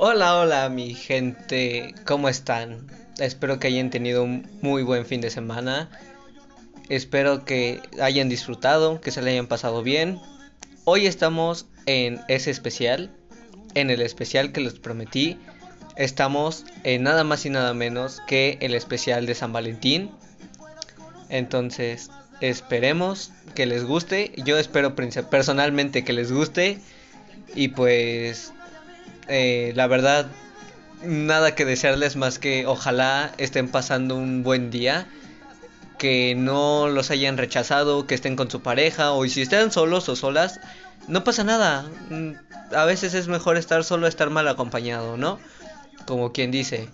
Hola, hola mi gente, ¿cómo están? Espero que hayan tenido un muy buen fin de semana. Espero que hayan disfrutado, que se le hayan pasado bien. Hoy estamos en ese especial, en el especial que les prometí. Estamos en nada más y nada menos que el especial de San Valentín. Entonces, esperemos que les guste. Yo espero personalmente que les guste. Y pues, eh, la verdad, nada que desearles más que ojalá estén pasando un buen día. Que no los hayan rechazado, que estén con su pareja. O si están solos o solas, no pasa nada. Mm, A veces es mejor estar solo, estar mal acompañado, ¿no? Como quien dice.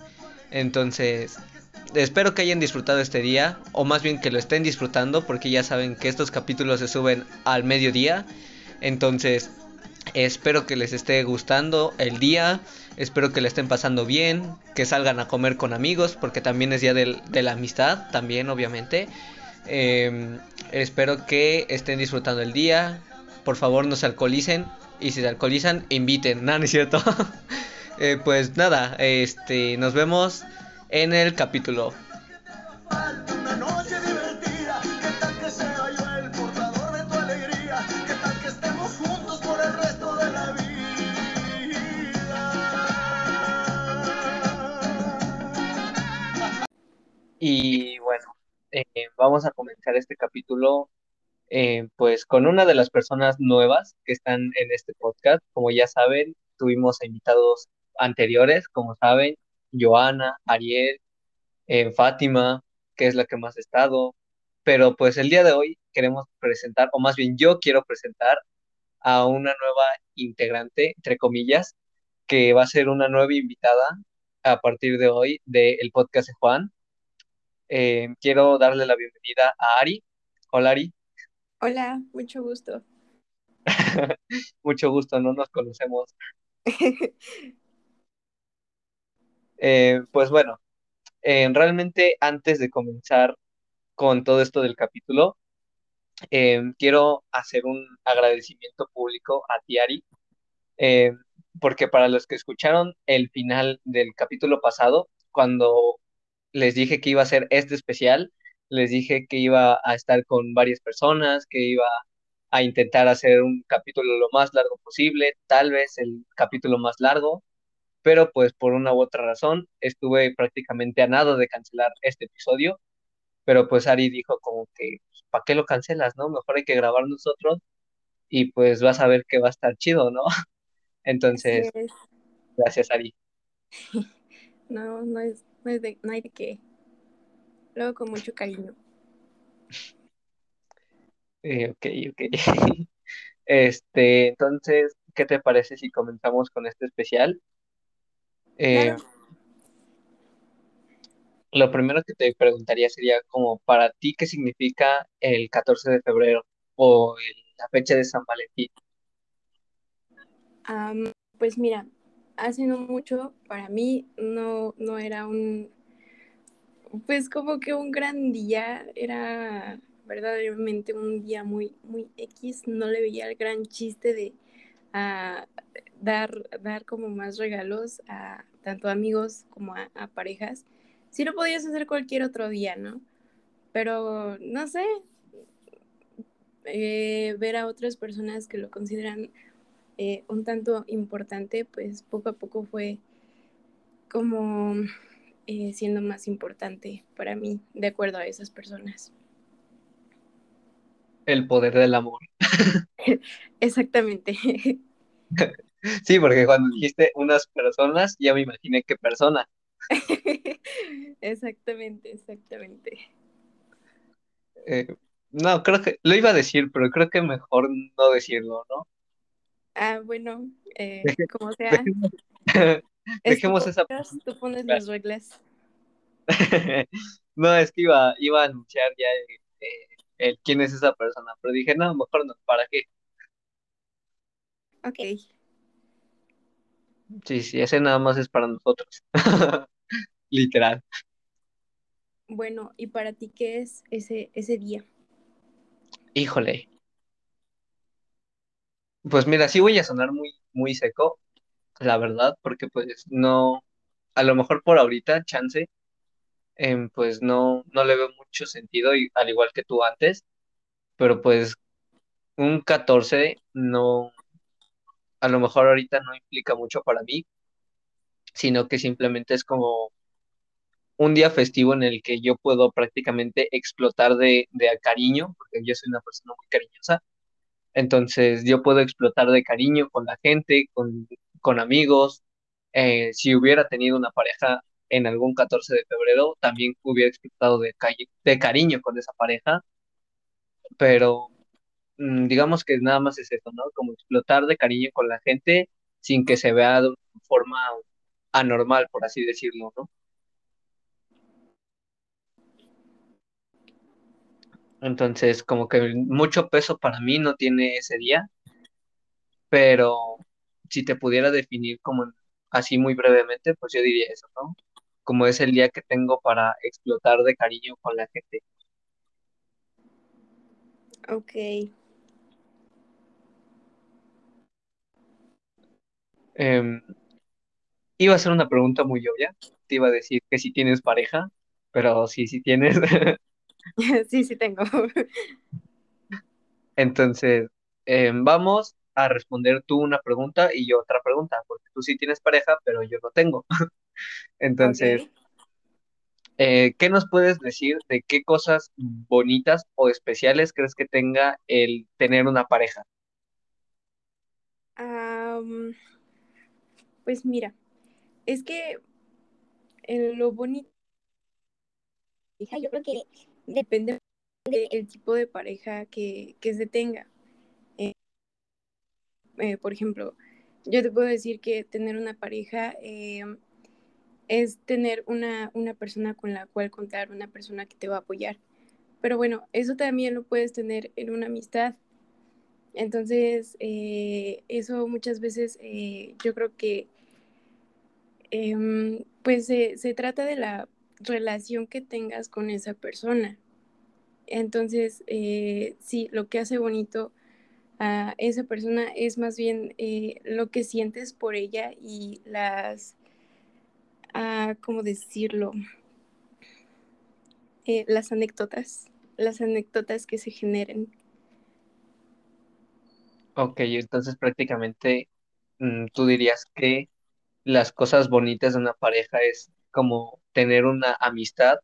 Entonces, espero que hayan disfrutado este día, o más bien que lo estén disfrutando, porque ya saben que estos capítulos se suben al mediodía. Entonces, espero que les esté gustando el día, espero que le estén pasando bien, que salgan a comer con amigos, porque también es día del- de la amistad, también obviamente. Eh, espero que estén disfrutando el día, por favor no se alcoholicen, y si se alcoholizan, inviten, no, no es cierto. Eh, pues nada, este, nos vemos en el capítulo. Y bueno, eh, vamos a comenzar este capítulo eh, pues con una de las personas nuevas que están en este podcast. Como ya saben, tuvimos invitados anteriores, como saben, Joana, Ariel, eh, Fátima, que es la que más ha estado. Pero pues el día de hoy queremos presentar, o más bien yo quiero presentar a una nueva integrante, entre comillas, que va a ser una nueva invitada a partir de hoy del podcast de Juan. Eh, quiero darle la bienvenida a Ari. Hola Ari, Hola, mucho gusto. mucho gusto, no nos conocemos. Eh, pues bueno, eh, realmente antes de comenzar con todo esto del capítulo, eh, quiero hacer un agradecimiento público a ti, Ari, eh, porque para los que escucharon el final del capítulo pasado, cuando les dije que iba a ser este especial, les dije que iba a estar con varias personas, que iba a intentar hacer un capítulo lo más largo posible, tal vez el capítulo más largo, pero pues por una u otra razón estuve prácticamente a nada de cancelar este episodio, pero pues Ari dijo como que, ¿para qué lo cancelas, no? Mejor hay que grabar nosotros y pues vas a ver que va a estar chido, ¿no? Entonces, es. gracias Ari. No, no es, no es de, no hay de qué. Luego con mucho cariño. Eh, ok, ok. Este, entonces, ¿qué te parece si comenzamos con este especial? Eh, Claro. lo primero que te preguntaría sería como para ti, ¿qué significa el 14 de febrero o el- la fecha de San Valentín? Pues mira, hace no mucho para mí no, no era un, pues como que un gran día, era verdaderamente un día muy, muy X, no le veía el gran chiste de ah, dar, dar como más regalos a tanto amigos como a, parejas. Sí lo podías hacer cualquier otro día, ¿no? Pero no sé, eh, ver a otras personas que lo consideran eh, un tanto importante, pues poco a poco fue como eh, siendo más importante para mí, de acuerdo a esas personas. El poder del amor. Exactamente. Sí, porque cuando dijiste unas personas, ya me imaginé qué persona. exactamente, exactamente. Eh, no, creo que lo iba a decir, pero creo que mejor no decirlo, ¿no? Ah, bueno, eh, como sea, Dejemos, esa podcast, tú pones las reglas. No, es que iba, iba a anunciar ya el, eh, el quién es esa persona, pero dije, no, mejor no, ¿para qué? Ok. Sí, sí, ese nada más es para nosotros. Literal. Bueno, ¿y para ti qué es ese, ese día? Híjole. Pues mira, sí voy a sonar muy, muy seco, la verdad, porque pues no, a lo mejor por ahorita, chance, em, pues no, no le veo mucho sentido, y, al igual que tú antes, pero pues un 14 no, a lo mejor ahorita no implica mucho para mí, sino que simplemente es como un día festivo en el que yo puedo prácticamente explotar de, de cariño, porque yo soy una persona muy cariñosa, entonces yo puedo explotar de cariño con la gente, con, con amigos. Eh, si hubiera tenido una pareja en algún 14 de febrero, también hubiera calle, de cariño con esa pareja, pero mm, digamos que nada más es eso, ¿no? Como explotar de cariño con la gente sin que se vea de una forma anormal, por así decirlo, ¿no? Entonces, como que mucho peso para mí no tiene ese día, pero si te pudiera definir como así muy brevemente, pues yo diría eso, ¿no? Como es el día que tengo para explotar de cariño con la gente. Ok. Em, iba a ser una pregunta muy obvia. Te iba a decir que si tienes pareja, pero sí, sí tienes. sí, sí tengo. Entonces, em, vamos a responder tú una pregunta y yo otra pregunta, porque tú sí tienes pareja, pero yo no tengo. Entonces, eh, ¿qué nos puedes decir de qué cosas bonitas o especiales crees que tenga el tener una pareja? Am, pues mira, es que eh, lo bonito, yo creo que depende del tipo de pareja que, que se tenga. Eh, por ejemplo, yo te puedo decir que tener una pareja eh, es tener una, una persona con la cual contar, una persona que te va a apoyar. Pero bueno, eso también lo puedes tener en una amistad. Entonces, eh, eso muchas veces yo creo que eh, pues se, trata de la relación que tengas con esa persona. Entonces, sí, lo que hace bonito a esa persona es más bien eh, lo que sientes por ella y las, ah, ¿cómo decirlo? Eh, las anécdotas, las anécdotas que se generen. Ok, entonces prácticamente mm, tú dirías que las cosas bonitas de una pareja es como tener una amistad,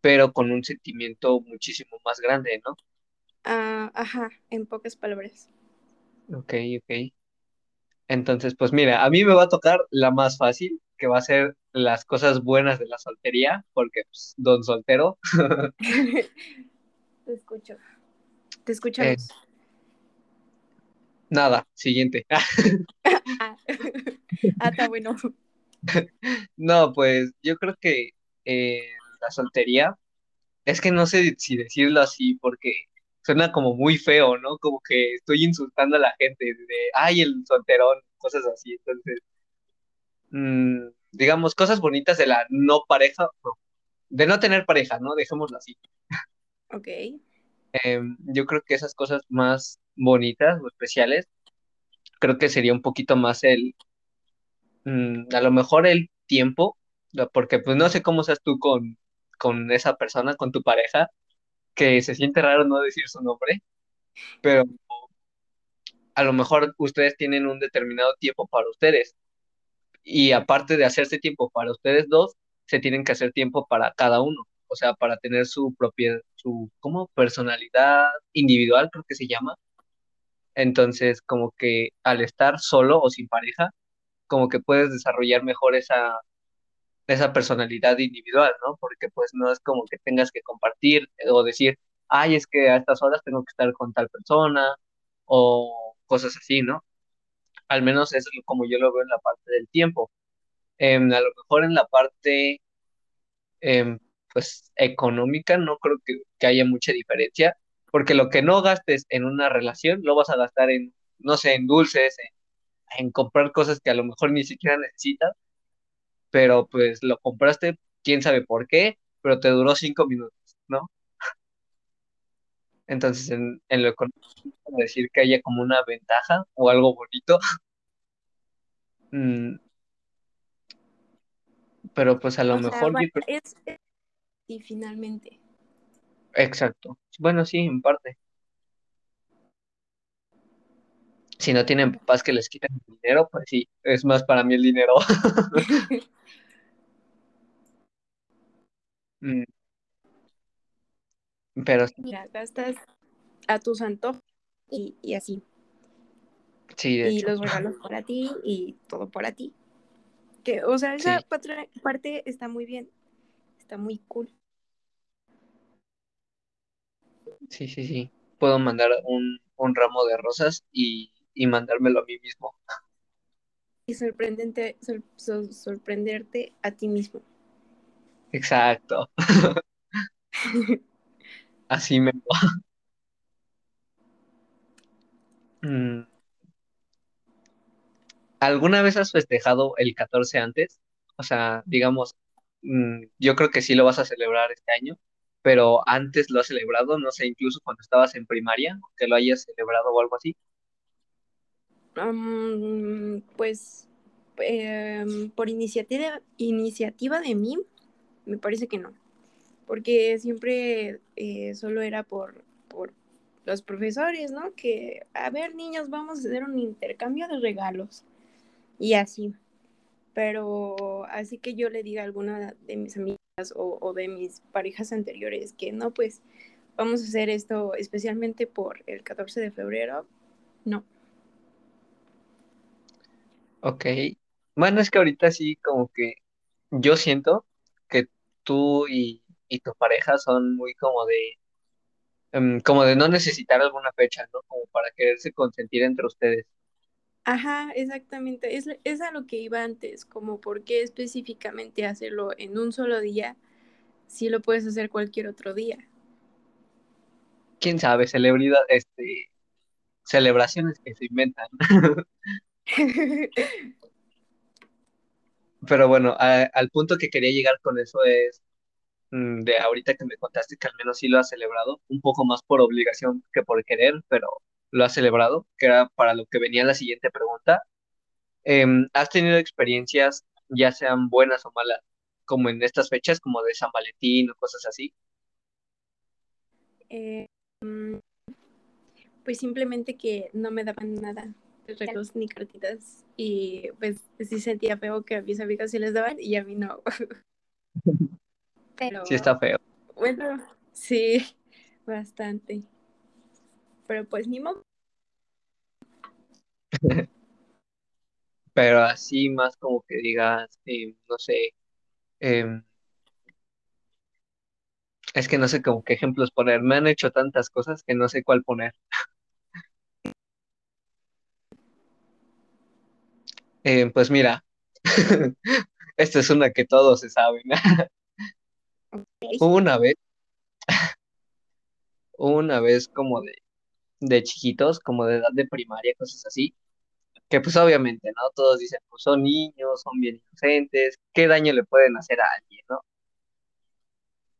pero con un sentimiento muchísimo más grande, ¿no? Ah, ajá, en pocas palabras. Ok, ok. Entonces, pues mira, a mí me va a tocar la más fácil, que va a ser las cosas buenas de la soltería, porque pues, don soltero. Te escucho. Te Eh, escuchamos. nada, siguiente. Ah, ah, está bueno. No, pues yo creo que eh, la soltería, es que no sé si decirlo así, porque suena como muy feo, ¿no? Como que estoy insultando a la gente de, ay, el solterón, cosas así. Entonces, mm, digamos, cosas bonitas de la no pareja, no, de no tener pareja, ¿no? Dejémoslo así. Ok. Em, yo creo que esas cosas más bonitas o especiales, creo que sería un poquito más el, mm, a lo mejor el tiempo, porque pues no sé cómo seas tú con, con esa persona, con tu pareja, que se siente raro no decir su nombre, pero a lo mejor ustedes tienen un determinado tiempo para ustedes. Y aparte de hacerse tiempo para ustedes dos, se tienen que hacer tiempo para cada uno, o sea, para tener su propia, su, ¿cómo? Personalidad individual, creo que se llama. Entonces, como que al estar solo o sin pareja, como que puedes desarrollar mejor esa, esa personalidad individual, ¿no? Porque pues no es como que tengas que compartir o decir, ay, es que a estas horas tengo que estar con tal persona o cosas así, ¿no? Al menos eso es como yo lo veo en la parte del tiempo. Em, a lo mejor en la parte, em, pues, económica no creo que, que haya mucha diferencia, porque lo que no gastes en una relación lo vas a gastar en, no sé, en dulces, en comprar cosas que a lo mejor ni siquiera necesitas, pero pues lo compraste, quién sabe por qué, pero te duró cinco minutos, ¿no? Entonces, en, en lo económico, decir que haya como una ventaja o algo bonito. Mm, pero pues a lo O mejor bueno, yo creo... es, es- y finalmente. Exacto. Bueno, sí, en parte. Si no tienen papás que les quiten el dinero, pues sí, es más para mí el dinero. Mm, Pero Mira, gastas a tus antojos y, y así. sí, de Y hecho. los regalos para ti y todo para ti. Que, o sea, esa Sí, parte está muy bien. Está muy cool. sí, sí, sí. Puedo mandar un, un ramo de rosas y, y mandármelo a mí mismo. Y sorprendente, sor- sor- sorprenderte a ti mismo. Exacto. Así me... Mm, ¿Alguna vez has festejado el 14 antes? O sea, digamos, mm, yo creo que sí lo vas a celebrar este año, pero antes lo has celebrado, no sé, incluso cuando estabas en primaria, que lo hayas celebrado o algo así. Am, pues em, por iniciativa, iniciativa de mí, me parece que no. Porque siempre eh, solo era por, por los profesores, ¿no? Que, a ver, niños, vamos a hacer un intercambio de regalos. Y así. Pero así que yo le diga a alguna de mis amigas o, o de mis parejas anteriores que no, pues vamos a hacer esto especialmente por el 14 de febrero. No. Ok. Bueno, es que ahorita sí, como que yo siento que tú y, y tu pareja son muy como de, em, como de no necesitar alguna fecha, ¿no? Como para quererse consentir entre ustedes. Ajá, exactamente. Es, es a lo que iba antes, como por qué específicamente hacerlo en un solo día si lo puedes hacer cualquier otro día. ¿Quién sabe? Celebridad, este, celebraciones que se inventan. Pero bueno, a- al punto que quería llegar con eso es de ahorita que me contaste que al menos sí lo has celebrado, un poco más por obligación que por querer, pero lo has celebrado, que era para lo que venía la siguiente pregunta. Em, ¿has tenido experiencias, ya sean buenas o malas, como en estas fechas, como de San Valentín o cosas así? Eh, mm, pues simplemente que no me daban nada, de regalos ni cartitas. Y pues sí sentía feo que a mis amigas sí les daban y a mí no. Pero Sí está feo. bueno, sí, bastante. Pero pues ni modo. Pero así más como que digas, em, no sé, em, es que no sé como qué ejemplos poner. Me han hecho tantas cosas que no sé cuál poner. Em, pues mira, esta es una que todos se saben. Hubo una vez, una vez como de, de chiquitos, como de edad de primaria, cosas así, que pues obviamente, ¿no? Todos dicen, pues son niños, son bien inocentes, ¿qué daño le pueden hacer a alguien, ¿no?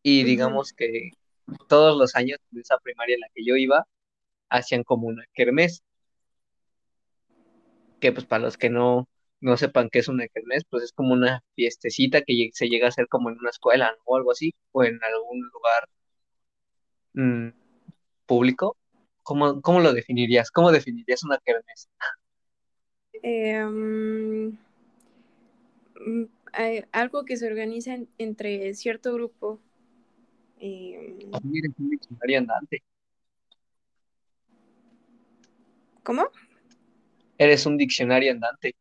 Y digamos que todos los años de esa primaria en la que yo iba, hacían como una kermés, que pues para los que no, no sepan qué es una kermés, pues es como una fiestecita que se llega a hacer como en una escuela, ¿no? O algo así, o en algún lugar mm, público. ¿Cómo, cómo lo definirías? ¿Cómo definirías una kermés? Em, mm, hay algo que se organiza en- entre cierto grupo. eres un diccionario andante. ¿Cómo? Eres un diccionario andante.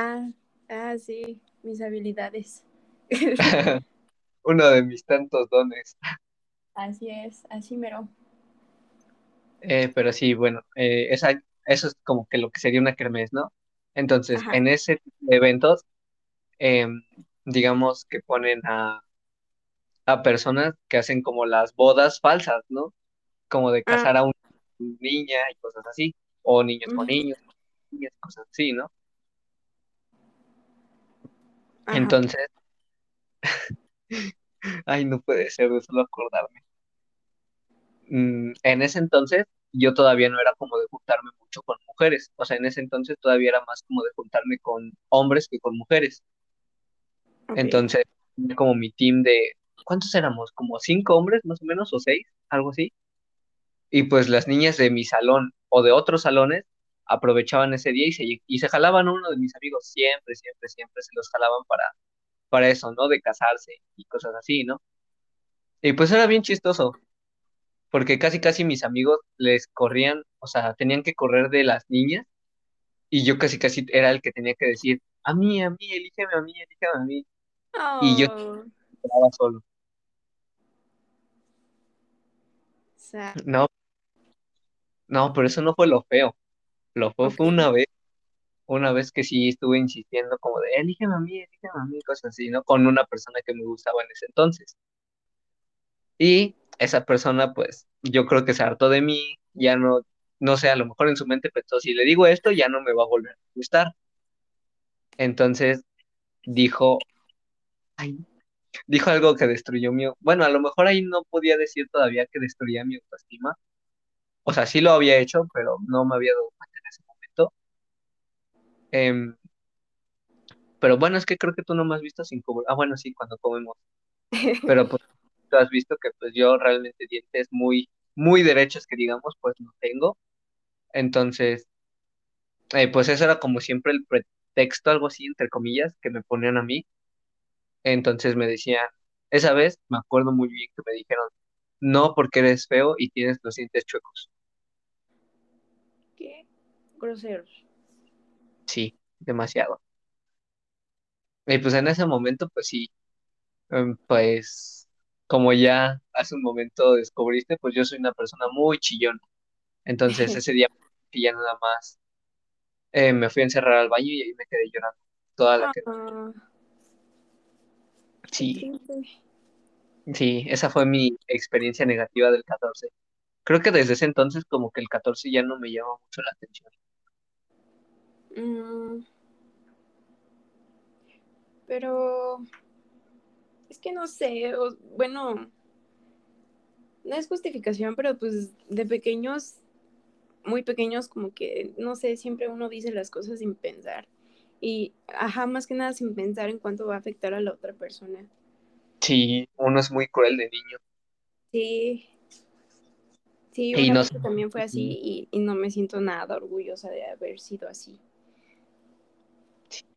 Ah, ah, sí, mis habilidades. Uno de mis tantos dones. Así es, así mero. Eh, pero sí, bueno, eh, esa, eso es como que lo que sería una kermés, ¿no? Entonces, Ajá. en ese tipo de eventos, em, digamos que ponen a, a personas que hacen como las bodas falsas, ¿no? Como de Ah, casar a una niña y cosas así, o niños con ujú. niños. niñas, cosas así, ¿no? Ajá. Entonces, ay, no puede ser de solo acordarme. Mm, en ese entonces, yo todavía no era como de juntarme mucho con mujeres. O sea, en ese entonces todavía era más como de juntarme con hombres que con mujeres. Entonces, como mi team de, ¿cuántos éramos? Como cinco hombres más o menos, o seis, algo así. Y pues las niñas de mi salón o de otros salones aprovechaban ese día y se, y se jalaban a uno de mis amigos, siempre, siempre, siempre se los jalaban para, para eso, ¿no? De casarse y cosas así, ¿no? Y pues era bien chistoso, porque casi, casi mis amigos les corrían, o sea, tenían que correr de las niñas y yo casi, casi era el que tenía que decir, a mí, a mí, elígeme a mí, elígeme a mí. Y yo Oh, quedaba solo. No, no, pero eso no fue lo feo. Lo fue una vez, una vez que sí estuve insistiendo como de, elígeme a mí, elígeme a mí, cosas así, ¿no? Con una persona que me gustaba en ese entonces. Y esa persona, pues, yo creo que se hartó de mí, ya no, no sé, a lo mejor en su mente pensó, si le digo esto, ya no me va a volver a gustar. Entonces dijo, ay, dijo algo que destruyó mi, bueno, a lo mejor ahí no podía decir todavía que destruía mi autoestima. O sea, sí lo había hecho, pero no me había dado cuenta. Em, pero bueno, es que creo que tú no me has visto sin cubrir. Ah, bueno, sí, cuando comemos. Pero pues tú has visto que pues yo realmente dientes muy, muy derechos que digamos, pues no tengo. Entonces, eh, pues eso era como siempre el pretexto, algo así, entre comillas, que me ponían a mí. Entonces me decían, esa vez me acuerdo muy bien que me dijeron, no porque eres feo y tienes los dientes chuecos. Qué groseros. Sí, demasiado. Y pues en ese momento, pues sí, em, pues como ya hace un momento descubriste, pues yo soy una persona muy chillona. Entonces ese día que ya nada más eh, me fui a encerrar al baño y ahí me quedé llorando toda la que... Ah, qué Sí, triste. sí, esa fue mi experiencia negativa del 14. Creo que desde ese entonces como que el 14 ya no me llama mucho la atención. Mm, pero es que no sé, o- bueno, no es justificación, pero pues de pequeños, muy pequeños, como que, no sé, siempre uno dice las cosas sin pensar. Y, ajá, más que nada sin pensar en cuánto va a afectar a la otra persona. Sí, uno es muy cruel de niño. Sí, sí, Y una no vez sé, que también fue así y, y no me siento nada orgullosa de haber sido así.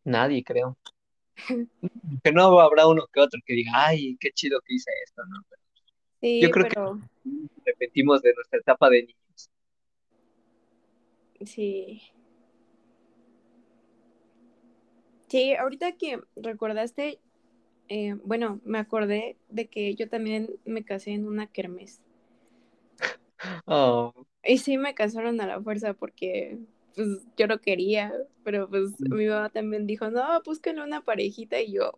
Nadie creo. Que no habrá uno que otro que diga, ay, qué chido que hice esto, ¿no? Yo Sí, creo que pero repetimos de nuestra etapa de niños. sí. Sí, ahorita que recordaste, eh, bueno, me acordé de que yo también me casé en una kermés. Oh, Y sí me casaron a la fuerza porque pues yo no quería, pero pues mi mamá también dijo, no, búsquenle una parejita y yo,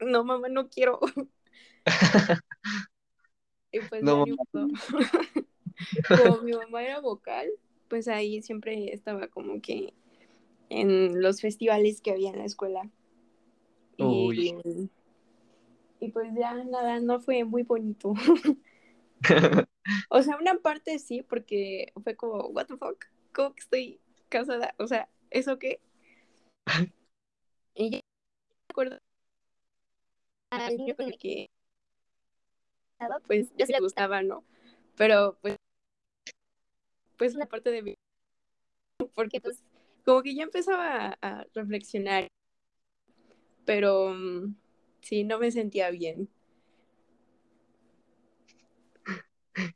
"Mm, no, mamá, no quiero. Y pues no, modo. Como mi mamá era vocal, pues ahí siempre estaba como que en los festivales que había en la escuela. uy. Y, y pues ya nada, no fue muy bonito. O sea, una parte sí, porque fue como, what the fuck, ¿cómo que estoy casada? O sea, ¿eso qué? Y ya me acuerdo al niño con el que pues ya sí le gustaba, ¿no? Pero pues, pues una parte de mí, porque pues como que ya empezaba a, a reflexionar, pero um, sí, no me sentía bien.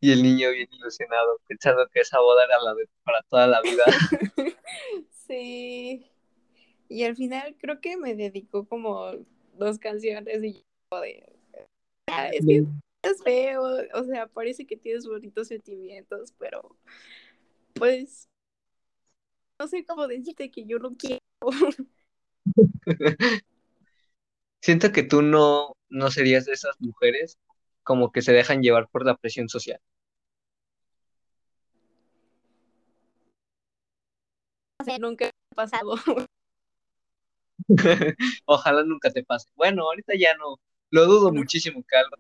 Y el niño bien ilusionado, pensando que esa boda era la de para toda la vida. sí. Y al final creo que me dedicó como dos canciones y yo de, ah, es que es feo, o sea, parece que tienes bonitos sentimientos, pero pues no sé cómo decirte que yo no quiero. Siento que tú no, no serías de esas mujeres como que se dejan llevar por la presión social. nunca ha pasado. Ojalá nunca te pase. Bueno, ahorita ya no. Lo dudo muchísimo que algo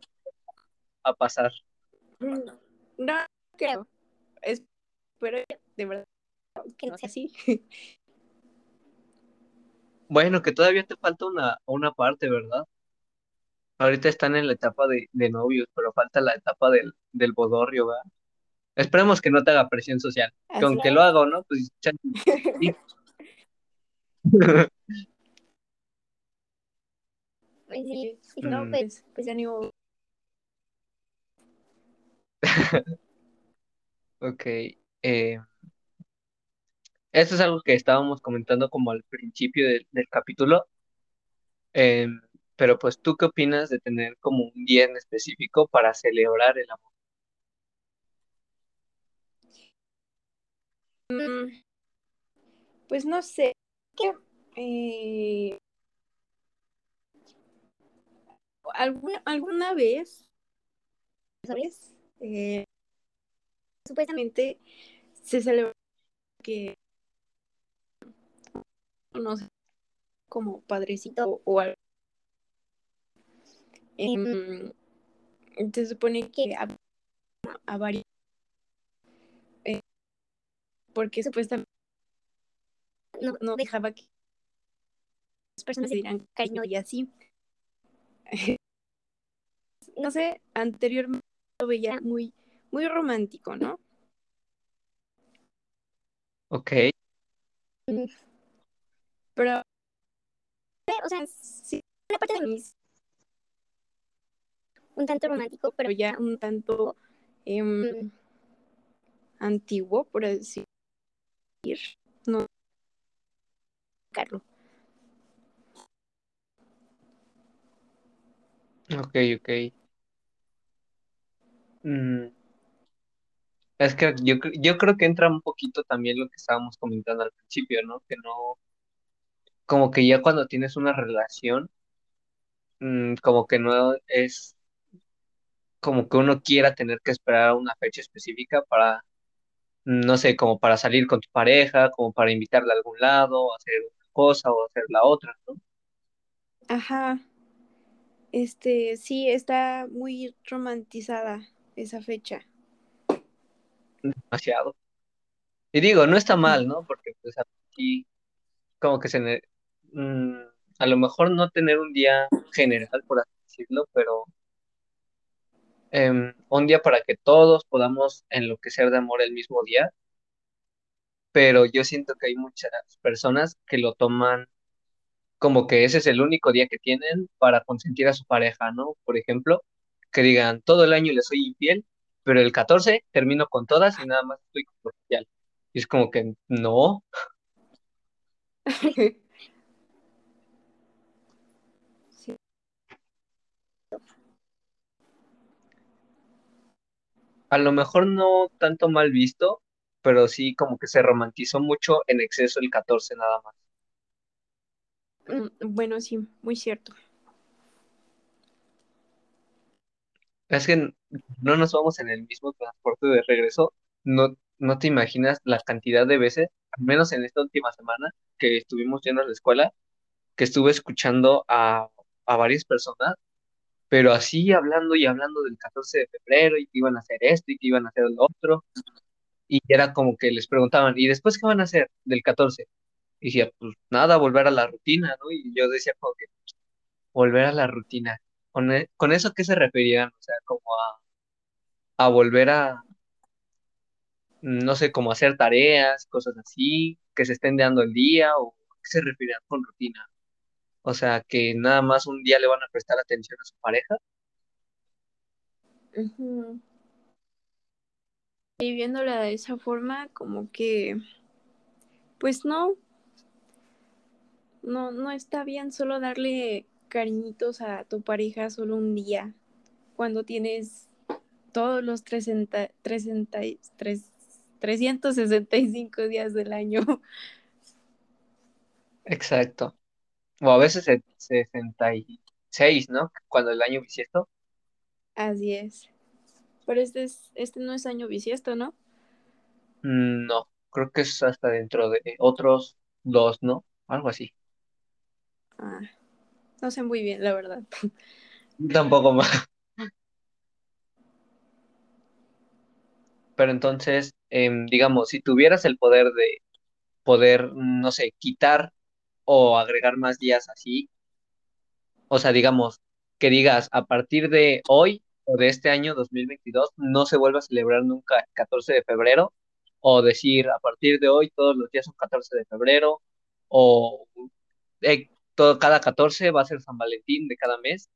a pasar. No creo. Espero de verdad que no sea así. Bueno, que todavía te falta una, una parte, ¿verdad? Ahorita están en la etapa de, de novios, pero falta la etapa del, del bodorrio, ¿verdad? Esperemos que no te haga presión social. Así aunque es. lo haga, o ¿no? Pues chan- sí. Pues sí, si Mm. no, pues, pues ya. Ok. eh, esto es algo que estábamos comentando como al principio del, del capítulo. em, pero pues, ¿tú qué opinas de tener como un día en específico para celebrar el amor? Mm, Pues no sé. eh, alguna, alguna vez, ¿sabes? Eh, supuestamente se celebra que no sé, como padrecito o algo. Em, se supone que a, a varios eh, porque supuestamente no, no dejaba que las personas se dieran cariño y así. No sé, anteriormente lo veía muy, muy romántico, ¿no? Ok. Pero, o sea, sí, una parte de mí es un tanto romántico, pero ya un tanto em, antiguo, por decir. No, Carlos. Ok, ok. Mm, es que yo, yo creo que entra un poquito también lo que estábamos comentando al principio, ¿no? Que no, como que ya cuando tienes una relación, mm, como que no es como que uno quiera tener que esperar una fecha específica para, no sé, como para salir con tu pareja, como para invitarla a algún lado, hacer una cosa o hacer la otra, ¿no? Ajá. Este, sí, está muy romantizada esa fecha. Demasiado. Y digo, no está mal, ¿no? Porque pues aquí como que se, ne- mm, a lo mejor no tener un día general, por así decirlo, pero em, un día para que todos podamos enloquecer de amor el mismo día, pero yo siento que hay muchas personas que lo toman como que ese es el único día que tienen para consentir a su pareja, ¿no? Por ejemplo, que digan, todo el año le soy infiel, pero el 14 termino con todas y nada más estoy con. Y es como que no, Sí. A lo mejor no tanto mal visto, pero sí como que se romantizó mucho en exceso el 14 nada más. Mm, Bueno, sí, muy cierto. Es que no nos vamos en el mismo transporte de regreso, no, no te imaginas la cantidad de veces, al menos en esta última semana que estuvimos yendo a la escuela, que estuve escuchando a, a varias personas, pero así hablando y hablando del 14 de febrero y que iban a hacer esto y que iban a hacer lo otro, y era como que les preguntaban, ¿y después qué van a hacer del 14? Y decía, pues nada, volver a la rutina, ¿no? Y yo decía como que volver a la rutina. ¿Con, e- con eso qué se referían? O sea, como a, a volver a, no sé, como hacer tareas, cosas así, que se estén dando el día, o qué se referían con rutina. O sea, que nada más un día le van a prestar atención a su pareja. Ujú. Y viéndola de esa forma, como que, pues no, no, no está bien solo darle cariñitos a tu pareja solo un día, cuando tienes todos los 300, 300, 365 días del año. Exacto. O a veces se- 66, ¿no? Cuando el año bisiesto. Así es. Pero este es, este no es año bisiesto, ¿no? Mm, No, creo que es hasta dentro de otros dos, ¿no? Algo así. Ah, no sé muy bien, la verdad. Tampoco más. Pero entonces, em, digamos, si tuvieras el poder de poder, no sé, quitar o agregar más días así, o sea, digamos, que digas, a partir de hoy o de este año 2022, no se vuelva a celebrar nunca el 14 de febrero, o decir, a partir de hoy todos los días son 14 de febrero, o eh, todo, cada 14 va a ser San Valentín de cada mes.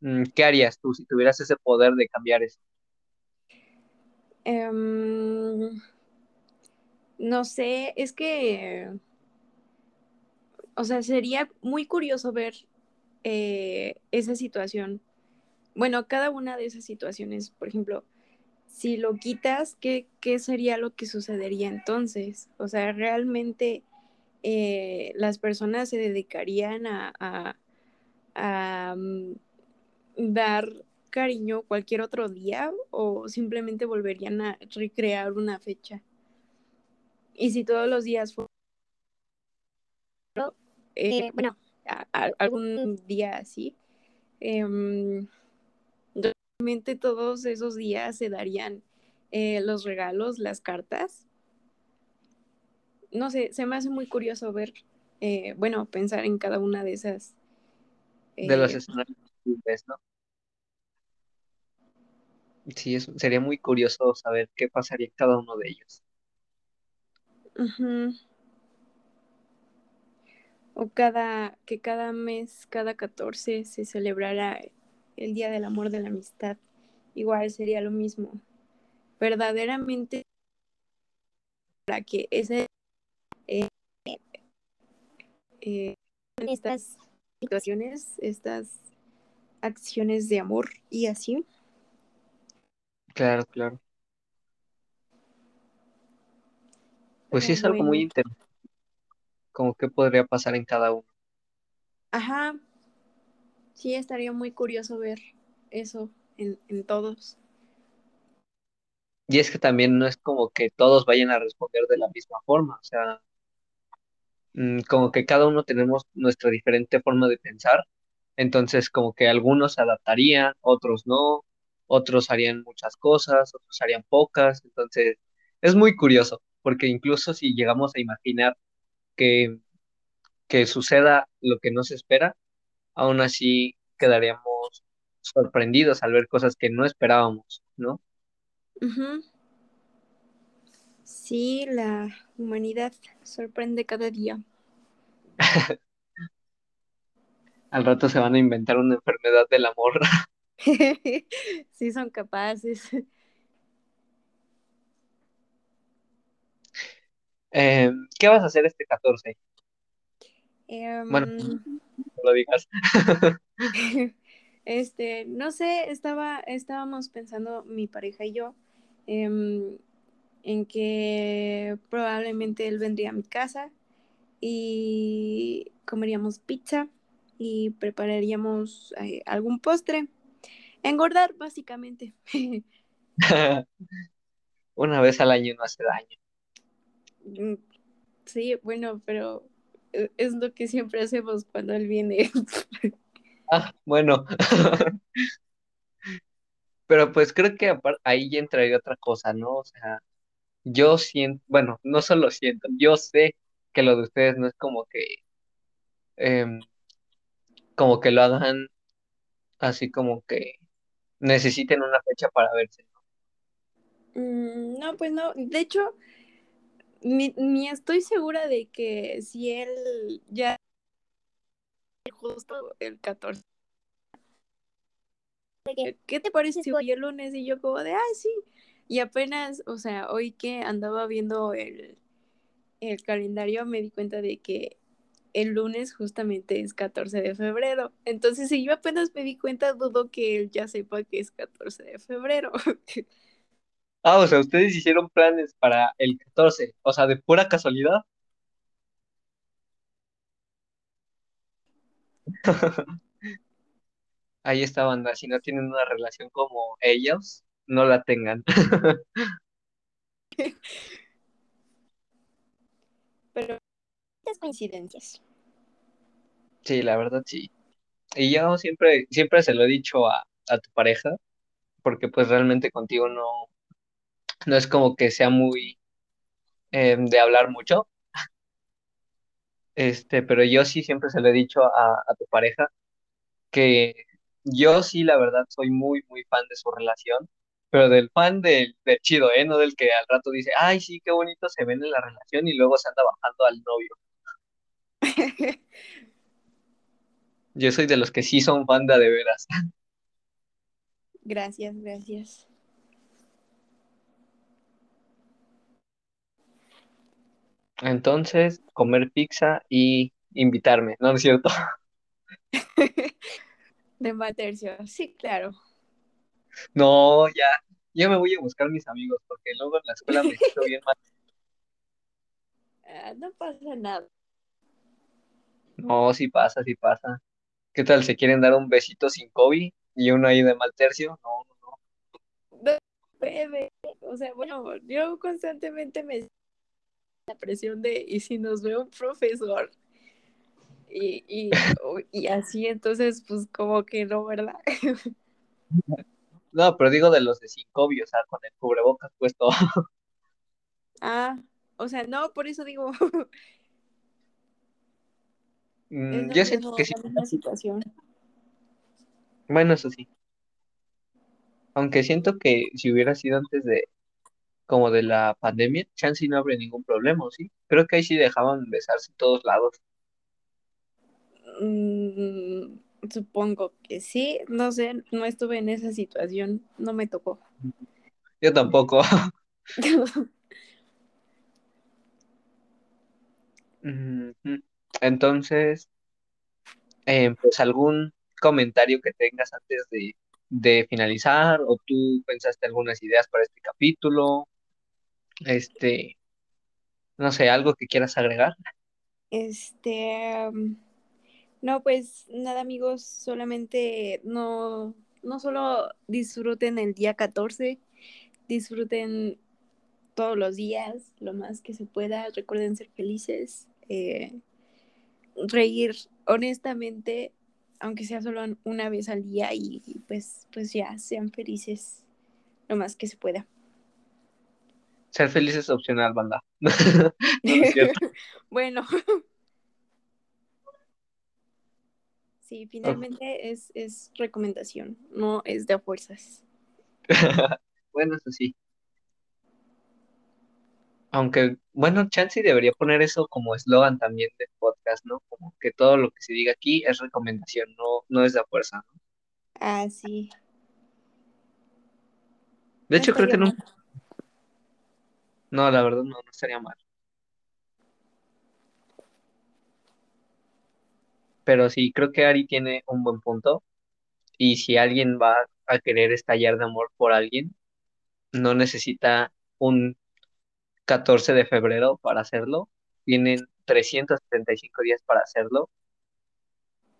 Mm, ¿Qué harías tú si tuvieras ese poder de cambiar eso? Em, no sé, es que, o sea, sería muy curioso ver eh, esa situación. Bueno, cada una de esas situaciones, por ejemplo, si lo quitas, ¿qué, qué sería lo que sucedería entonces? O sea, realmente eh, las personas se dedicarían a, a, mm, dar cariño cualquier otro día o simplemente volverían a recrear una fecha. Y si todos los días fue... Eh, bueno, a- a- algún día así, em, realmente todos esos días se darían eh, los regalos, las cartas. No sé, se me hace muy curioso ver, eh, bueno, pensar en cada una de esas. De los eh, escenarios posibles, ¿no? Sí, es- sería muy curioso saber qué pasaría en cada uno de ellos. ujú. O cada, que cada mes, cada 14 se celebrara el Día del Amor de la Amistad. Igual sería lo mismo. Verdaderamente para que ese, eh, eh, estas situaciones, estas acciones de amor y así. Claro, claro. Pues sí es algo muy interesante, como qué podría pasar en cada uno. ajá, sí estaría muy curioso ver eso en, en todos. Y es que también no es como que todos vayan a responder de la misma forma, o sea, mm, como que cada uno tenemos nuestra diferente forma de pensar, entonces como que algunos se adaptarían, otros no, otros harían muchas cosas, otros harían pocas, entonces es muy curioso, porque incluso si llegamos a imaginar que, que suceda lo que no se espera, aún así quedaríamos sorprendidos al ver cosas que no esperábamos, ¿no? Sí, la humanidad sorprende cada día. Al rato se van a inventar una enfermedad del amor. Sí, son capaces. Eh, ¿qué vas a hacer este 14? Bueno, Em, no lo digas. este, no sé, estaba, estábamos pensando mi pareja y yo em, en que probablemente él vendría a mi casa y comeríamos pizza y prepararíamos eh, algún postre. Engordar, básicamente. Una vez al año no hace daño. Mm, Sí, bueno, pero eh, es lo que siempre hacemos cuando él viene. Ah, bueno, pero pues creo que ahí ya entraría otra cosa, ¿no? O sea, yo siento, bueno, no solo siento, yo sé que lo de ustedes no es como que, em, como que lo hagan así como que necesiten una fecha para verse. Mm, No, pues no. De hecho, ni, ni estoy segura de que si él ya justo el 14. de que, ¿Qué te parece si hoy el lunes? Y yo como de, ah, sí. Y apenas, o sea, hoy que andaba viendo el, el calendario me di cuenta de que el lunes justamente es 14 de febrero. Entonces, si yo apenas me di cuenta, dudo que él ya sepa que es 14 de febrero. Ah, o sea, ustedes hicieron planes para el 14, o sea, de pura casualidad. Ahí está, banda. Si no tienen una relación como ellos, no la tengan. pero muchas coincidencias. Sí, la verdad sí. Y yo siempre, siempre se lo he dicho a, a tu pareja, porque pues realmente contigo no, no es como que sea muy eh, de hablar mucho. Este, pero yo sí siempre se lo he dicho a, a tu pareja que yo sí, la verdad, soy muy, muy fan de su relación, pero del fan del, del chido, ¿eh? No del que al rato dice, ay, sí, qué bonito se ven en la relación y luego se anda bajando al novio. Yo soy de los que sí son fan de a de veras. Gracias, gracias. Entonces, comer pizza y invitarme, ¿no es cierto? De Matercio, sí, claro. No, ya, ya me voy a buscar mis amigos, porque luego en la escuela me siento bien mal. Ah, no pasa nada. No, sí pasa, sí pasa. ¿Qué tal? ¿Se quieren dar un besito sin COVID y uno ahí de mal tercio? No, no, no. No. O sea, bueno, yo constantemente me presión de, ¿y si nos ve un profesor? Y, y, y así, entonces, pues como que no, ¿verdad? No, pero digo de los de sin COVID, o sea, con el cubrebocas puesto. Ah, o sea, no, por eso digo, Mm, Yo siento que sí. la situación. Bueno, eso sí. Aunque siento que si hubiera sido antes de, como de la pandemia, chance no habría ningún problema, ¿sí? Creo que ahí sí dejaban besarse en todos lados. Mm, supongo que sí, no sé, no estuve en esa situación, no me tocó. Yo tampoco. Entonces, eh, pues algún comentario que tengas antes de, de finalizar, o tú pensaste algunas ideas para este capítulo, este, no sé, algo que quieras agregar. Este, um, no, pues nada, amigos, solamente no, no solo disfruten el día 14, disfruten todos los días, lo más que se pueda, recuerden ser felices, eh, reír honestamente, aunque sea solo una vez al día y, y pues, pues ya, sean felices lo más que se pueda. Ser feliz es opcional, banda. No, es bueno. Sí, finalmente es, es recomendación, no es de fuerzas. Bueno, eso sí. Aunque, bueno, Chansey debería poner eso como eslogan también del podcast, ¿no? Como que todo lo que se diga aquí es recomendación, no, no es de fuerza, ¿no? Ah, sí. De hecho, creo que estaría no, no, la verdad no, no estaría mal. Pero sí, creo que Ari tiene un buen punto. Y si alguien va a querer estallar de amor por alguien, no necesita un 14 de febrero para hacerlo. Tienen 375 días para hacerlo.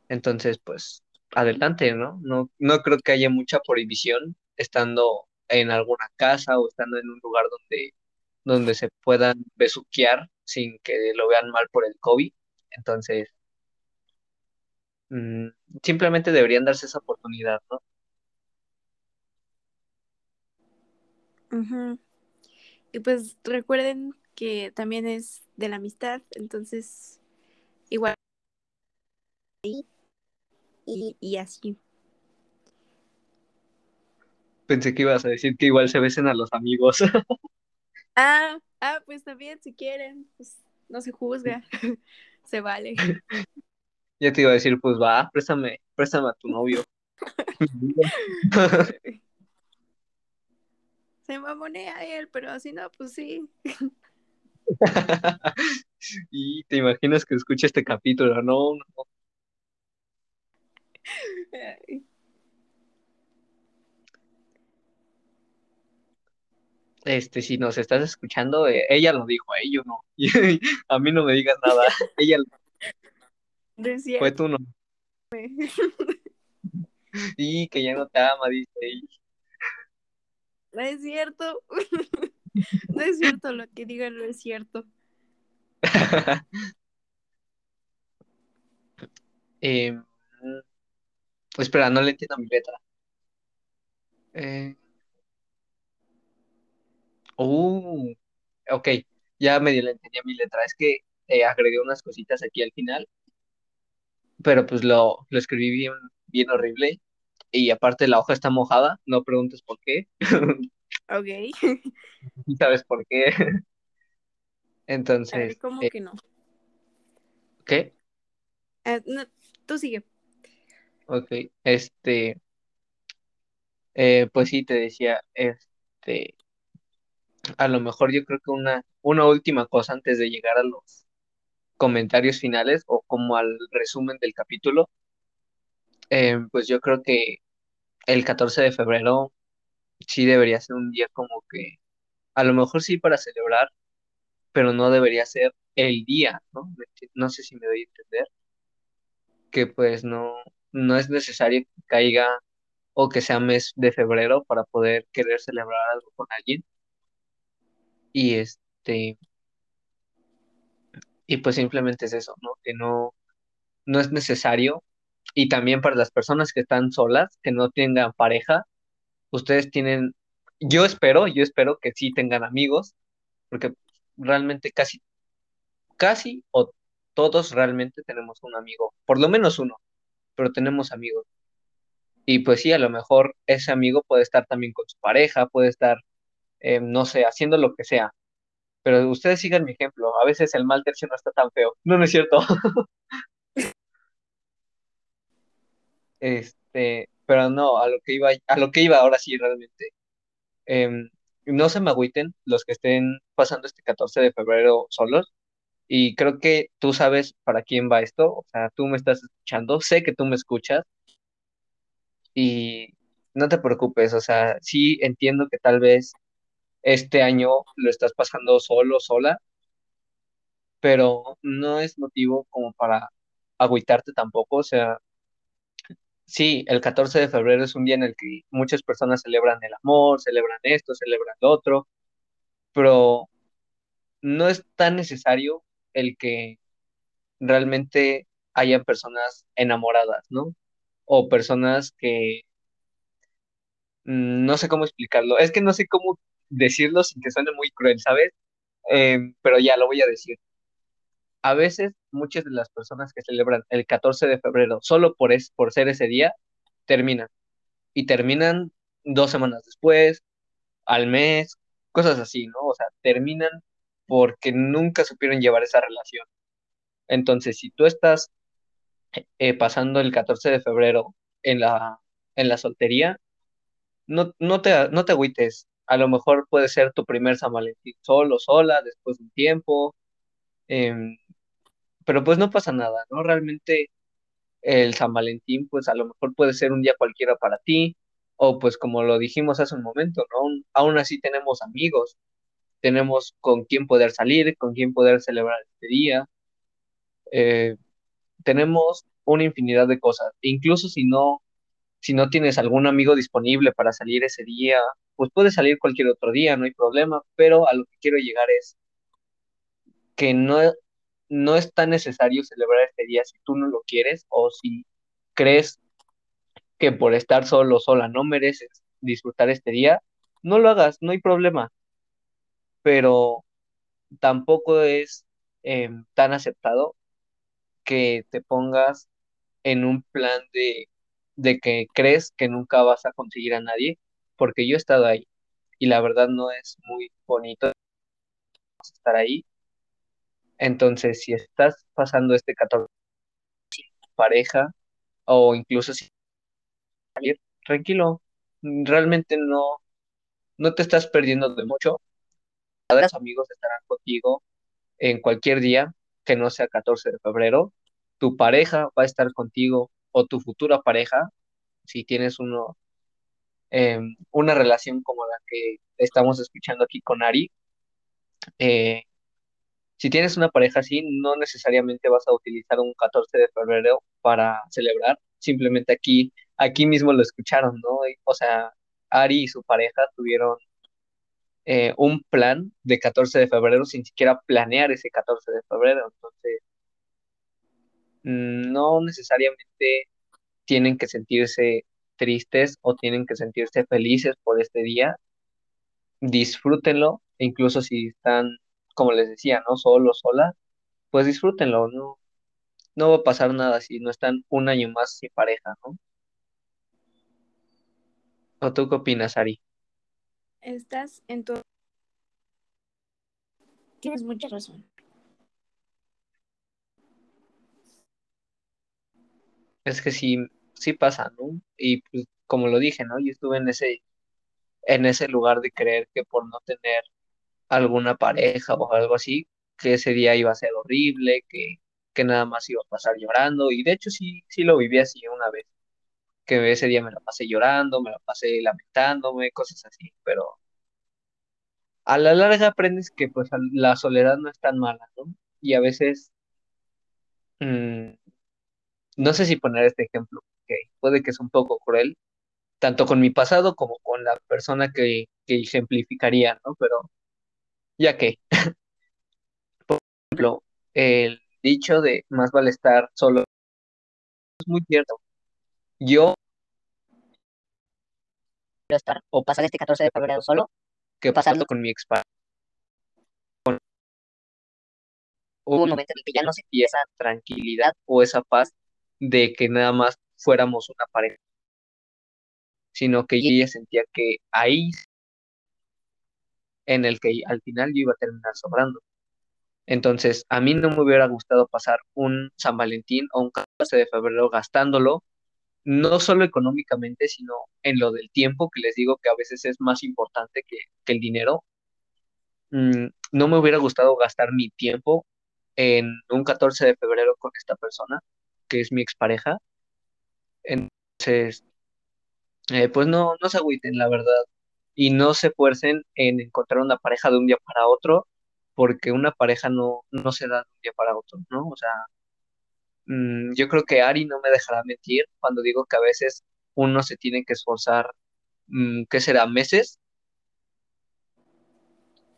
Entonces, pues, adelante, ¿no? No, no creo que haya mucha prohibición estando en alguna casa o estando en un lugar donde, donde se puedan besuquear sin que lo vean mal por el COVID. Entonces, mm, simplemente deberían darse esa oportunidad, ¿no? Y pues recuerden que también es de la amistad, entonces igual y, y así. Pensé que ibas a decir que igual se besen a los amigos. Ah, ah, pues también si quieren, pues no se juzga, se vale. Ya te iba a decir, pues va, préstame, préstame a tu novio. Se mamonea él, pero si no, pues sí. Y te imaginas que escuche este capítulo, no, no. Este, si nos estás escuchando, eh, ella lo dijo, eh, yo no. A mí no me digas nada. Ella lo- fue tú, no. Y que ya no te ama, dice. y- No es cierto. No es cierto, lo que digan no es cierto. Eh, espera, no le entiendo mi letra. Eh, uh, ok, ya medio le entendía mi letra. Es que eh, agregué unas cositas aquí al final, pero pues lo, lo escribí bien, bien horrible. Y aparte la hoja está mojada, no preguntes por qué. Ok. ¿Sabes por qué? A ver, Entonces, ¿cómo eh, que no? ¿qué? No, tú sigue. Ok, este, eh, pues sí, te decía, este, a lo mejor yo creo que una, una última cosa antes de llegar a los comentarios finales o como al resumen del capítulo, eh, pues yo creo que el 14 de febrero sí debería ser un día como que, a lo mejor sí para celebrar, pero no debería ser el día, ¿no? No sé si me doy a entender, que pues no, no es necesario que caiga o que sea mes de febrero para poder querer celebrar algo con alguien. Y este, y pues simplemente es eso, ¿no? Que no, no es necesario. Y también para las personas que están solas, que no tengan pareja, ustedes tienen, yo espero, yo espero que sí tengan amigos, porque realmente casi, casi o todos realmente tenemos un amigo, por lo menos uno, pero tenemos amigos. Y pues sí, a lo mejor ese amigo puede estar también con su pareja, puede estar, eh, no sé, haciendo lo que sea. Pero ustedes sigan mi ejemplo, a veces el mal tercio no está tan feo. No, es cierto. Este, pero no, a lo que iba, a lo que iba ahora sí realmente. Em, no se me agüiten los que estén pasando este 14 de febrero solos. Y creo que tú sabes para quién va esto. O sea, tú me estás escuchando, sé que tú me escuchas y no te preocupes. O sea, sí entiendo que tal vez este año lo estás pasando solo, sola, pero no es motivo como para agüitarte tampoco. O sea, Sí, el 14 de febrero es un día en el que muchas personas celebran el amor, celebran esto, celebran lo otro, pero no es tan necesario el que realmente haya personas enamoradas, ¿no? O personas que mm, no sé cómo explicarlo. Es que no sé cómo decirlo sin que suene muy cruel, ¿sabes? Eh, pero ya lo voy a decir. A veces muchas de las personas que celebran el 14 de febrero solo por, es, por ser ese día, terminan. Y terminan dos semanas después al mes, cosas así, ¿no? O sea, terminan porque nunca supieron llevar esa relación. Entonces, si tú estás eh, pasando el 14 de febrero en la, en la soltería, no, no te, no te agüites. A lo mejor puede ser tu primer San Valentín solo, sola, después de un tiempo, em, pero pues no pasa nada, ¿no? Realmente el San Valentín, pues a lo mejor puede ser un día cualquiera para ti, o pues como lo dijimos hace un momento, ¿no? Aún, así tenemos amigos, tenemos con quién poder salir, con quién poder celebrar este día, eh, tenemos una infinidad de cosas. Incluso si no, si no tienes algún amigo disponible para salir ese día, pues puedes salir cualquier otro día, no hay problema, pero a lo que quiero llegar es que no, no es tan necesario celebrar este día si tú no lo quieres o si crees que por estar solo o sola no mereces disfrutar este día, no lo hagas, no hay problema, pero tampoco es eh, tan aceptado que te pongas en un plan de, de que crees que nunca vas a conseguir a nadie, porque yo he estado ahí y la verdad no es muy bonito estar ahí. Entonces, si estás pasando este 14 pareja o incluso si salir, tranquilo, realmente no, no te estás perdiendo de mucho. Los amigos estarán contigo en cualquier día que no sea 14 de febrero. Tu pareja va a estar contigo o tu futura pareja, si tienes uno, eh, una relación como la que estamos escuchando aquí con Ari. Eh, si tienes una pareja así, no necesariamente vas a utilizar un 14 de febrero para celebrar. Simplemente aquí, aquí mismo lo escucharon, ¿no? O sea, Ari y su pareja tuvieron eh, un plan de 14 de febrero sin siquiera planear ese 14 de febrero. Entonces, mm, no necesariamente tienen que sentirse tristes o tienen que sentirse felices por este día. Disfrútenlo, e incluso si están, como les decía, ¿no? Solos, solas, pues disfrútenlo, ¿no? No va a pasar nada si no están un año más sin pareja, ¿no? ¿O tú qué opinas, Ari? Estás en todo. Tienes mucha razón. Es que sí, sí pasa, ¿no? Y pues, como lo dije, ¿no? Yo estuve en ese, en ese lugar de creer que por no tener alguna pareja o algo así, que ese día iba a ser horrible, que, que nada más iba a pasar llorando. Y de hecho sí, sí lo viví así una vez, que ese día me la pasé llorando, me la pasé lamentándome, cosas así, pero a la larga aprendes que pues la soledad no es tan mala, ¿no? Y a veces, mm, no sé si poner este ejemplo, puede que es un poco cruel, tanto con mi pasado como con la persona que, que ejemplificaría, ¿no? Pero ya que, por ejemplo, el dicho de más vale estar solo es muy cierto. Yo estar o pasar este 14 de febrero solo que pasarlo con mi ex Hubo un momento en el que ya no sentía esa tranquilidad o esa paz de que nada más fuéramos una pareja, sino que ella sentía que ahí en el que al final yo iba a terminar sobrando. Entonces, a mí no me hubiera gustado pasar un San Valentín o un 14 de febrero gastándolo, no solo económicamente, sino en lo del tiempo, que les digo que a veces es más importante que, el dinero. Mm, no me hubiera gustado gastar mi tiempo en un 14 de febrero con esta persona, que es mi expareja. Entonces, eh, pues no, no se agüiten, la verdad, y no se fuercen en encontrar una pareja de un día para otro, porque una pareja no, no se da de un día para otro, ¿no? O sea, mm, yo creo que Ari no me dejará mentir cuando digo que a veces uno se tiene que esforzar, mm, ¿qué será? ¿Meses?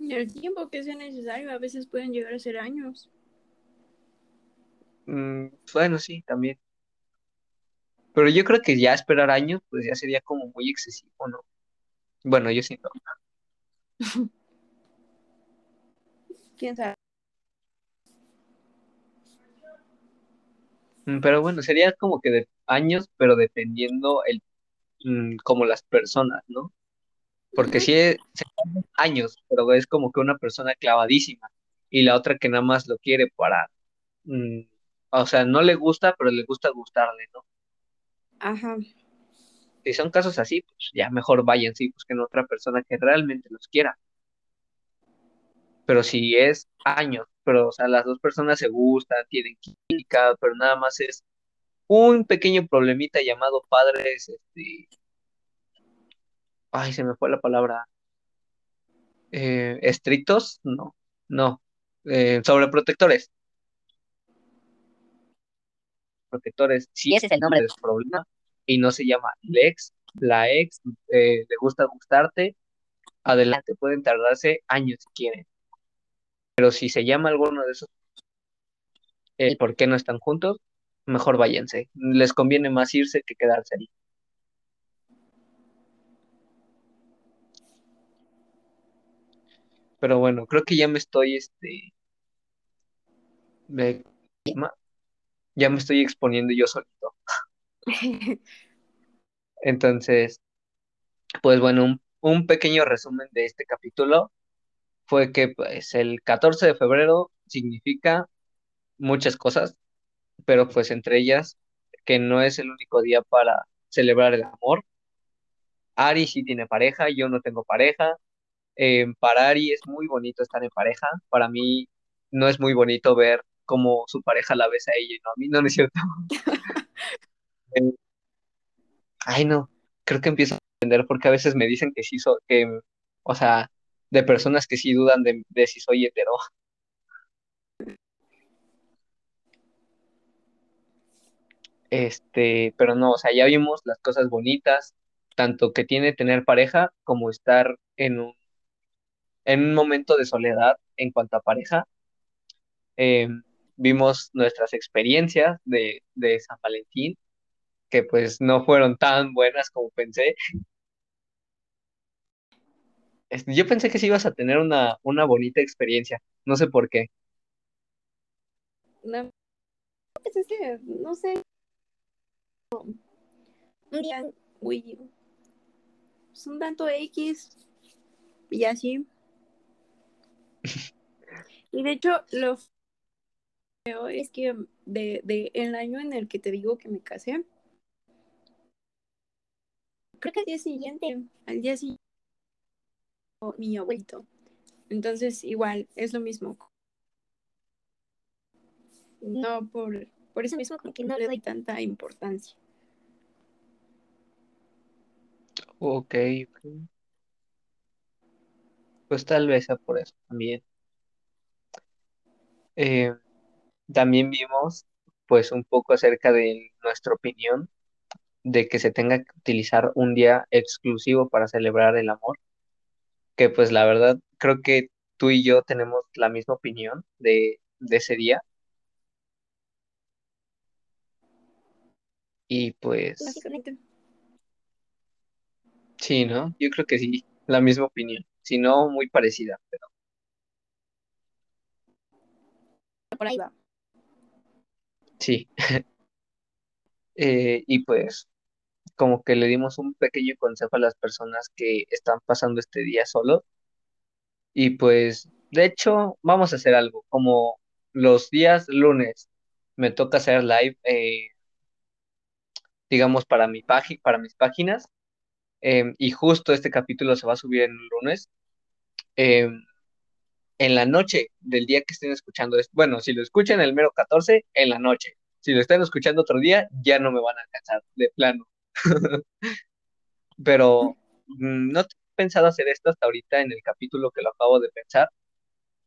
El tiempo que sea necesario, a veces pueden llegar a ser años. Mm, bueno, sí, también. Pero yo creo que ya esperar años, pues ya sería como muy excesivo, ¿no? Bueno, yo siento. ¿Quién sabe? Mm, pero bueno, sería como que de años, pero dependiendo el mm, como las personas, ¿no? Porque si es años, pero es como que una persona clavadísima y la otra que nada más lo quiere para, mm, o sea, no le gusta, pero le gusta gustarle, ¿no? Ajá. Si son casos así, pues ya mejor vayan, sí, busquen otra persona que realmente los quiera. Pero si es años, pero o sea, las dos personas se gustan, tienen química, pero nada más es un pequeño problemita llamado padres, este, ay, se me fue la palabra, eh, estrictos, no, no, eh, sobreprotectores. Protectores, si ese es el nombre del problema y no se llama Lex, la ex, eh, le gusta gustarte, adelante, pueden tardarse años si quieren. Pero si se llama alguno de esos, eh, ¿por qué no están juntos? Mejor váyanse. Les conviene más irse que quedarse ahí. Pero bueno, creo que ya me estoy, este, ya me estoy exponiendo yo solito. Entonces, pues bueno, un, pequeño resumen de este capítulo fue que pues el 14 de febrero significa muchas cosas, pero pues entre ellas que no es el único día para celebrar el amor. Ari sí tiene pareja, yo no tengo pareja. Eh, para Ari es muy bonito estar en pareja. Para mí no es muy bonito ver cómo su pareja la besa a ella y no a mí, no, no es cierto. ay no, creo que empiezo a entender porque a veces me dicen que sí soy, que, o sea, de personas que sí dudan de, de si soy hetero. Este, pero no, o sea, ya vimos las cosas bonitas, tanto que tiene tener pareja como estar en un en un momento de soledad en cuanto a pareja. Eh, vimos nuestras experiencias de, de San Valentín, que pues no fueron tan buenas como pensé. Este, Yo pensé que sí ibas a tener una, una bonita experiencia, no sé por qué. No, pues es que, no sé, un día pues un tanto X y así. Y de hecho, lo es que de, de el año en el que te digo que me casé, creo que al día siguiente, al día siguiente, mi abuelito. Entonces, igual, es lo mismo. No, por, por eso mismo como que no le doy tanta importancia. Ok. Pues tal vez sea por eso también. Eh, también vimos pues un poco acerca de nuestra opinión de que se tenga que utilizar un día exclusivo para celebrar el amor, que pues la verdad creo que tú y yo tenemos la misma opinión de, de ese día y pues sí, ¿no? Yo creo que sí, la misma opinión, si no muy parecida, pero Por ahí va. Sí. Eh, y pues como que le dimos un pequeño consejo a las personas que están pasando este día solo y pues de hecho vamos a hacer algo, como los días lunes me toca hacer live, eh, digamos, para mi para mis páginas. em, y justo este capítulo se va a subir en lunes. em, en la noche del día que estén escuchando esto, bueno, si lo escuchan el mero 14, en la noche. Si lo están escuchando otro día, ya no me van a alcanzar, de plano. Pero mm, no he pensado hacer esto hasta ahorita en el capítulo que lo acabo de pensar,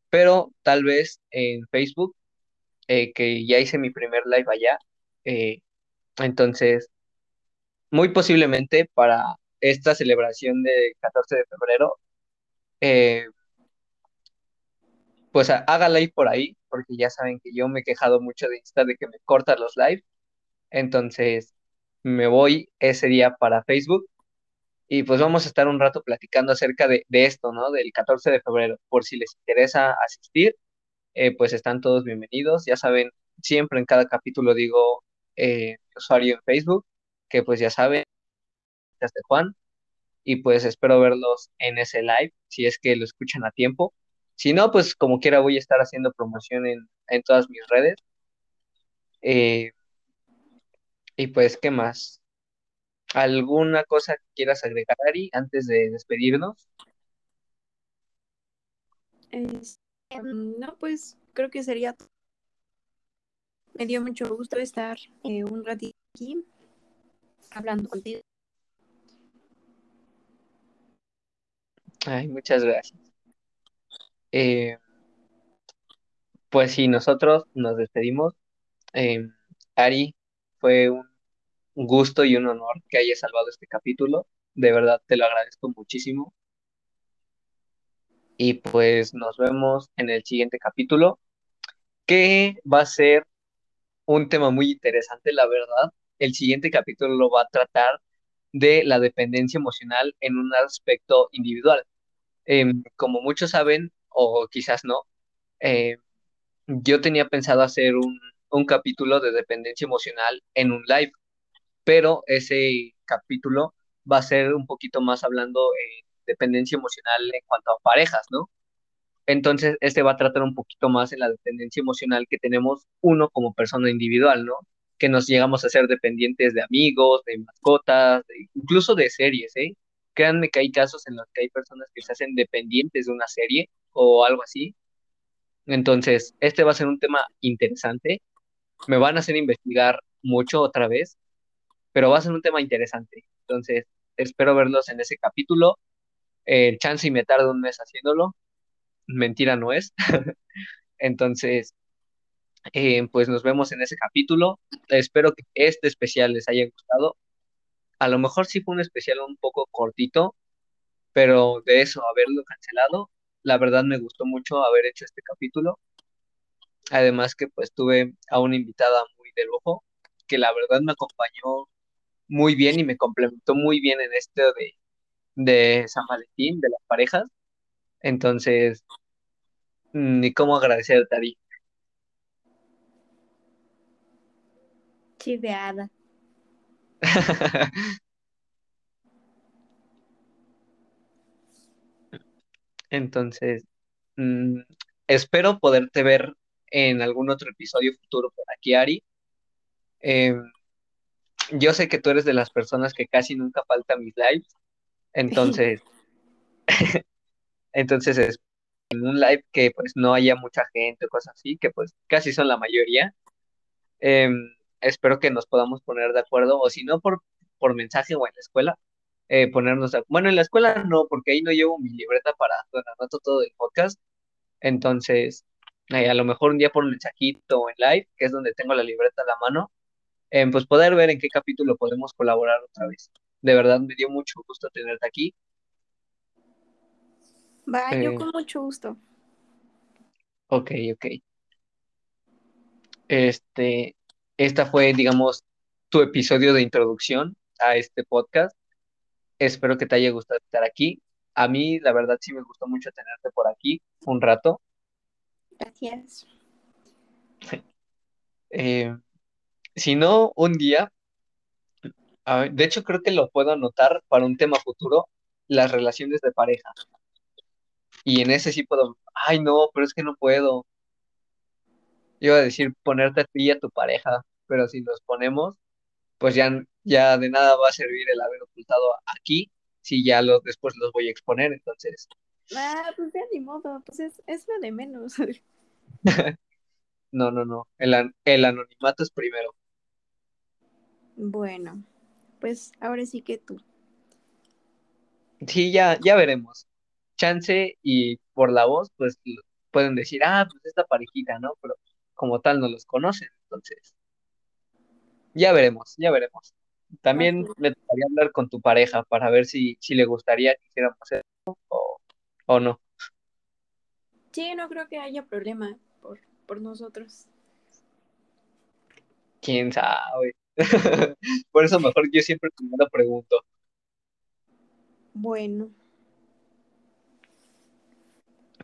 pero tal vez en Facebook, eh, que ya hice mi primer live allá, eh, entonces muy posiblemente para esta celebración de 14 de febrero, eh, pues ha- haga live por ahí, porque ya saben que yo me he quejado mucho de Insta de que me cortan los live, entonces me voy ese día para Facebook y pues vamos a estar un rato platicando acerca de, de esto, ¿no? Del 14 de febrero, por si les interesa asistir, eh, pues están todos bienvenidos, ya saben, siempre en cada capítulo digo eh, usuario en Facebook, que pues ya saben, este Juan. y pues espero verlos en ese live, si es que lo escuchan a tiempo. Si no, pues como quiera voy a estar haciendo promoción en, en todas mis redes. Eh, y pues, ¿qué más? ¿Alguna cosa que quieras agregar, Ari, antes de despedirnos? Es- em, no, pues creo que sería todo. Me dio mucho gusto estar eh, un ratito aquí hablando contigo. Ay, muchas gracias. Eh, pues sí, nosotros nos despedimos. Eh, Ari, fue un gusto y un honor que hayas salvado este capítulo. De verdad, te lo agradezco muchísimo. Y pues nos vemos en el siguiente capítulo, que va a ser un tema muy interesante, la verdad. El siguiente capítulo lo va a tratar de la dependencia emocional en un aspecto individual. Em, como muchos saben, o quizás no, eh, yo tenía pensado hacer un, un capítulo de dependencia emocional en un live, pero ese capítulo va a ser un poquito más hablando eh, dependencia emocional en cuanto a parejas, ¿no? Entonces, este va a tratar un poquito más en la dependencia emocional que tenemos uno como persona individual, ¿no? Que nos llegamos a ser dependientes de amigos, de mascotas, de- incluso de series, ¿eh? Créanme que hay casos en los que hay personas que se hacen dependientes de una serie o algo así. Entonces, este va a ser un tema interesante. Me van a hacer investigar mucho otra vez, pero va a ser un tema interesante. Entonces, espero verlos en ese capítulo. Eh, chance y me tardo un mes haciéndolo. Mentira no es. Entonces, eh, pues nos vemos en ese capítulo. Espero que este especial les haya gustado. A lo mejor sí fue un especial un poco cortito, pero de eso, haberlo cancelado, la verdad me gustó mucho haber hecho este capítulo. Además que pues tuve a una invitada muy de lujo, que la verdad me acompañó muy bien y me complementó muy bien en este de, de San Valentín, de las parejas. Entonces, ni cómo agradecerte a ti. Chiveada. Entonces, mm, espero poderte ver en algún otro episodio futuro por aquí, Ari. Em, yo sé que tú eres de las personas que casi nunca falta mis lives, entonces, entonces es en un live que pues no haya mucha gente o cosas así, que pues casi son la mayoría. Em, espero que nos podamos poner de acuerdo, o si no por, por mensaje o en la escuela, eh, ponernos de Bueno, en la escuela no, porque ahí no llevo mi libreta para anoto todo el podcast. Entonces, eh, a lo mejor un día por un mensajito o en live, que es donde tengo la libreta a la mano, eh, pues poder ver en qué capítulo podemos colaborar otra vez. De verdad me dio mucho gusto tenerte aquí. Va, yo Eh, con mucho gusto. ok, ok. Este, esta fue, digamos, tu episodio de introducción a este podcast. Espero que te haya gustado estar aquí. A mí, la verdad, sí me gustó mucho tenerte por aquí un rato. Gracias. Eh, si no, un día, a ver, de hecho creo que lo puedo anotar para un tema futuro, las relaciones de pareja. Y en ese sí puedo, ay no, pero es que no puedo. Iba a decir ponerte a ti y a tu pareja, pero si nos ponemos, pues ya, ya de nada va a servir el haber ocultado aquí, si ya los, después los voy a exponer. Entonces, Ah, pues ya ni modo, pues es, es lo de menos. no, no, no, el, el anonimato es primero. Bueno, pues ahora sí que tú. Sí, ya, ya veremos. Chance y por la voz, pues pueden decir, ah, pues esta parejita, ¿no? Pero como tal no los conocen, entonces ya veremos, ya veremos. También me gustaría hablar con tu pareja para ver si, si le gustaría que hiciéramos eso o, o no. Sí, no creo que haya problema por, por nosotros. ¿Quién sabe? Por eso mejor yo siempre primero pregunto. Bueno,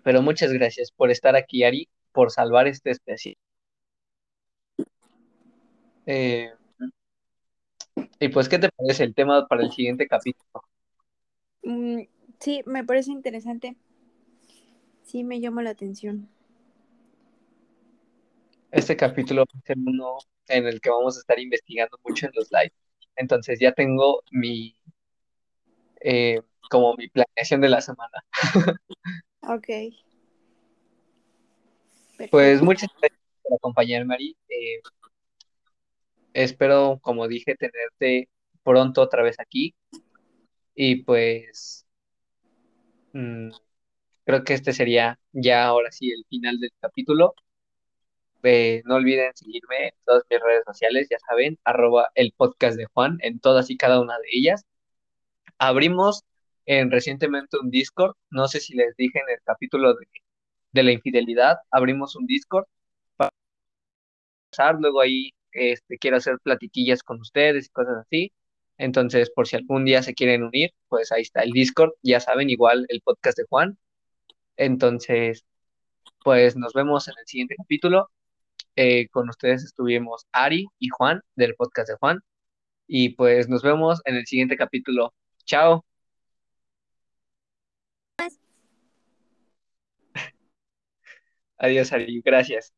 Pero muchas gracias por estar aquí, Ari, por salvar este especial. Eh, y pues, ¿qué te parece el tema para el siguiente capítulo? mm, sí, me parece interesante. Sí, me llama la atención. Este capítulo va a ser uno en el que vamos a estar investigando mucho en los lives. Entonces ya tengo mi, eh, como mi planeación de la semana. Ok, Pues muchas gracias por acompañarme, Ari. Eh, espero, como dije, tenerte pronto otra vez aquí. Y pues mm, creo que este sería ya ahora sí el final del capítulo. Eh, no olviden seguirme en todas mis redes sociales, ya saben, arroba el podcast de Juan en todas y cada una de ellas. Abrimos en, recientemente un Discord, no sé si les dije en el capítulo de, de la infidelidad, abrimos un Discord para luego ahí este, quiero hacer platiquillas con ustedes y cosas así. Entonces, por si algún día se quieren unir, pues ahí está el Discord, ya saben, igual el podcast de Juan. Entonces, pues nos vemos en el siguiente capítulo. Eh, con ustedes estuvimos Ari y Juan del podcast de Juan. Y pues nos vemos en el siguiente capítulo. Chao. Adiós, Ari. Gracias.